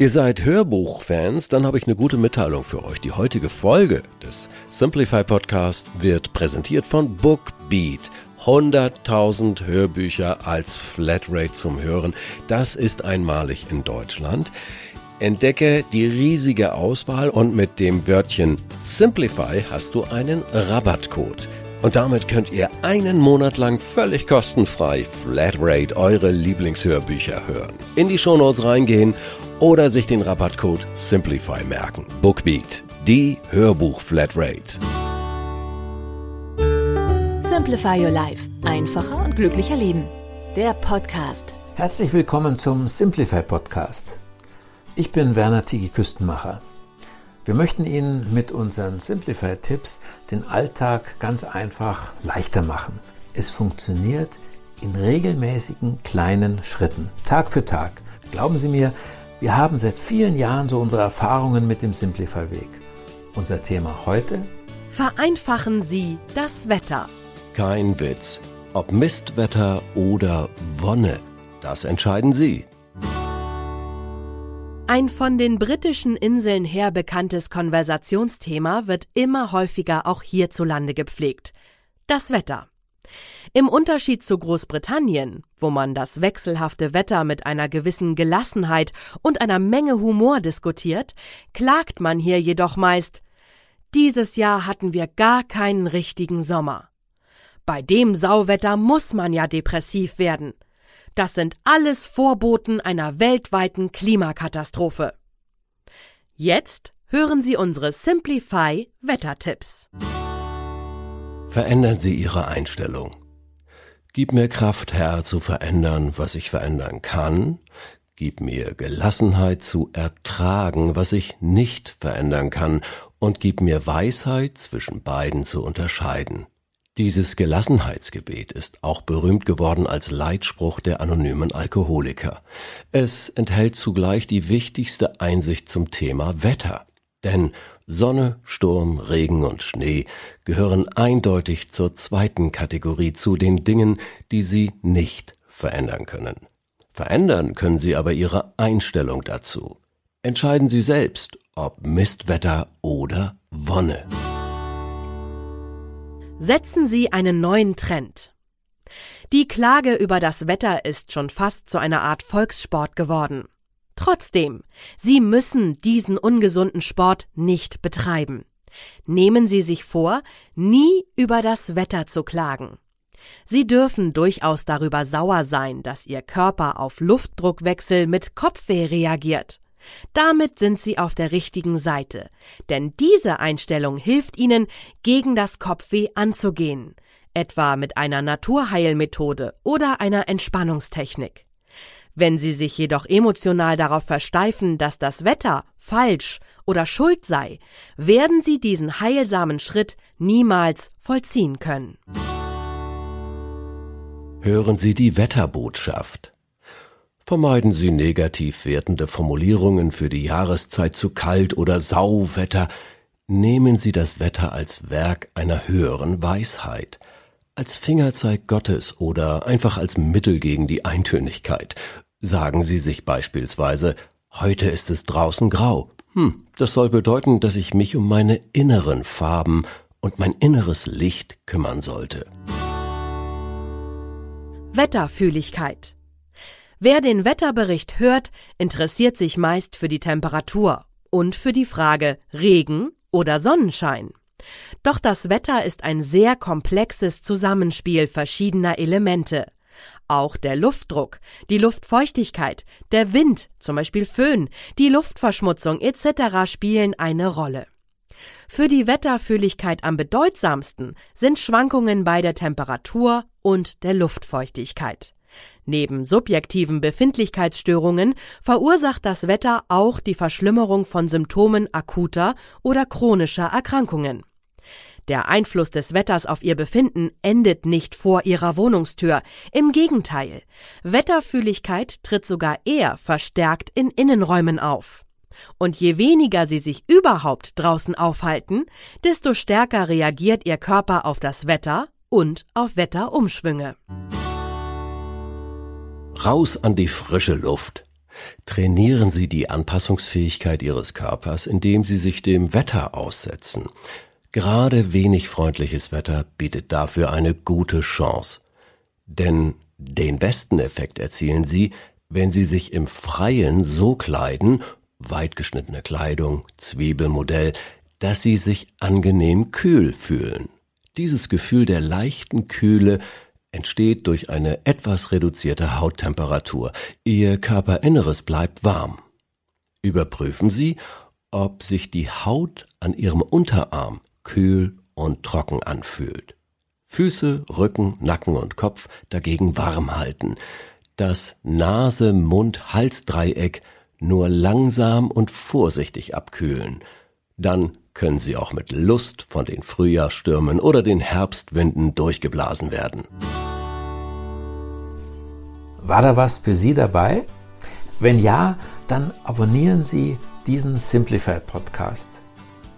Ihr seid Hörbuchfans, dann habe ich eine gute Mitteilung für euch. Die heutige Folge des Simplify Podcast wird präsentiert von Bookbeat. 100.000 Hörbücher als Flatrate zum Hören. Das ist einmalig in Deutschland. Entdecke die riesige Auswahl und mit dem Wörtchen Simplify hast du einen Rabattcode. Und damit könnt ihr einen Monat lang völlig kostenfrei Flatrate eure Lieblingshörbücher hören. In die Shownotes reingehen oder sich den Rabattcode Simplify merken. Bookbeat, die Hörbuch-Flatrate. Simplify Your Life. Einfacher und glücklicher Leben. Der Podcast. Herzlich willkommen zum Simplify Podcast. Ich bin Werner Tigi Küstenmacher. Wir möchten Ihnen mit unseren Simplify-Tipps den Alltag ganz einfach leichter machen. Es funktioniert in regelmäßigen kleinen Schritten, Tag für Tag. Glauben Sie mir, wir haben seit vielen Jahren so unsere Erfahrungen mit dem Simplify-Weg. Unser Thema heute? Vereinfachen Sie das Wetter. Kein Witz. Ob Mistwetter oder Wonne, das entscheiden Sie. Ein von den britischen Inseln her bekanntes Konversationsthema wird immer häufiger auch hierzulande gepflegt. Das Wetter. Im Unterschied zu Großbritannien, wo man das wechselhafte Wetter mit einer gewissen Gelassenheit und einer Menge Humor diskutiert, klagt man hier jedoch meist Dieses Jahr hatten wir gar keinen richtigen Sommer. Bei dem Sauwetter muss man ja depressiv werden. Das sind alles Vorboten einer weltweiten Klimakatastrophe. Jetzt hören Sie unsere Simplify Wettertipps. Verändern Sie Ihre Einstellung. Gib mir Kraft, Herr, zu verändern, was ich verändern kann. Gib mir Gelassenheit zu ertragen, was ich nicht verändern kann. Und gib mir Weisheit, zwischen beiden zu unterscheiden. Dieses Gelassenheitsgebet ist auch berühmt geworden als Leitspruch der anonymen Alkoholiker. Es enthält zugleich die wichtigste Einsicht zum Thema Wetter. Denn Sonne, Sturm, Regen und Schnee gehören eindeutig zur zweiten Kategorie zu den Dingen, die Sie nicht verändern können. Verändern können Sie aber Ihre Einstellung dazu. Entscheiden Sie selbst, ob Mistwetter oder Wonne. Setzen Sie einen neuen Trend. Die Klage über das Wetter ist schon fast zu einer Art Volkssport geworden. Trotzdem, Sie müssen diesen ungesunden Sport nicht betreiben. Nehmen Sie sich vor, nie über das Wetter zu klagen. Sie dürfen durchaus darüber sauer sein, dass Ihr Körper auf Luftdruckwechsel mit Kopfweh reagiert. Damit sind Sie auf der richtigen Seite, denn diese Einstellung hilft Ihnen, gegen das Kopfweh anzugehen, etwa mit einer Naturheilmethode oder einer Entspannungstechnik. Wenn Sie sich jedoch emotional darauf versteifen, dass das Wetter falsch oder schuld sei, werden Sie diesen heilsamen Schritt niemals vollziehen können. Hören Sie die Wetterbotschaft. Vermeiden Sie negativ wertende Formulierungen für die Jahreszeit zu kalt oder Sauwetter. Nehmen Sie das Wetter als Werk einer höheren Weisheit, als Fingerzeig Gottes oder einfach als Mittel gegen die Eintönigkeit. Sagen Sie sich beispielsweise, heute ist es draußen grau. Hm, das soll bedeuten, dass ich mich um meine inneren Farben und mein inneres Licht kümmern sollte. Wetterfühligkeit Wer den Wetterbericht hört, interessiert sich meist für die Temperatur und für die Frage Regen oder Sonnenschein. Doch das Wetter ist ein sehr komplexes Zusammenspiel verschiedener Elemente. Auch der Luftdruck, die Luftfeuchtigkeit, der Wind, zum Beispiel Föhn, die Luftverschmutzung etc. spielen eine Rolle. Für die Wetterfühligkeit am bedeutsamsten sind Schwankungen bei der Temperatur und der Luftfeuchtigkeit. Neben subjektiven Befindlichkeitsstörungen verursacht das Wetter auch die Verschlimmerung von Symptomen akuter oder chronischer Erkrankungen. Der Einfluss des Wetters auf ihr Befinden endet nicht vor ihrer Wohnungstür. Im Gegenteil. Wetterfühligkeit tritt sogar eher verstärkt in Innenräumen auf. Und je weniger sie sich überhaupt draußen aufhalten, desto stärker reagiert ihr Körper auf das Wetter und auf Wetterumschwünge. Raus an die frische Luft. Trainieren Sie die Anpassungsfähigkeit Ihres Körpers, indem Sie sich dem Wetter aussetzen. Gerade wenig freundliches Wetter bietet dafür eine gute Chance. Denn den besten Effekt erzielen Sie, wenn Sie sich im Freien so kleiden, weitgeschnittene Kleidung, Zwiebelmodell, dass Sie sich angenehm kühl fühlen. Dieses Gefühl der leichten Kühle entsteht durch eine etwas reduzierte Hauttemperatur. Ihr Körperinneres bleibt warm. Überprüfen Sie, ob sich die Haut an Ihrem Unterarm kühl und trocken anfühlt. Füße, Rücken, Nacken und Kopf dagegen warm halten. Das Nase-Mund-Hals-Dreieck nur langsam und vorsichtig abkühlen. Dann können sie auch mit Lust von den Frühjahrsstürmen oder den Herbstwinden durchgeblasen werden. War da was für Sie dabei? Wenn ja, dann abonnieren Sie diesen Simplified Podcast.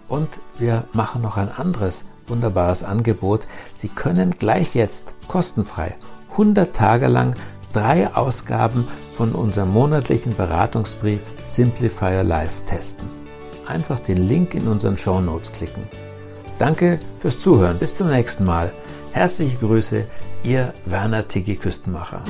Und wir machen noch ein anderes wunderbares Angebot. Sie können gleich jetzt kostenfrei 100 Tage lang drei Ausgaben von unserem monatlichen Beratungsbrief Simplifier Live testen einfach den Link in unseren Show Notes klicken. Danke fürs Zuhören. Bis zum nächsten Mal. Herzliche Grüße, Ihr Werner Tiggi Küstenmacher.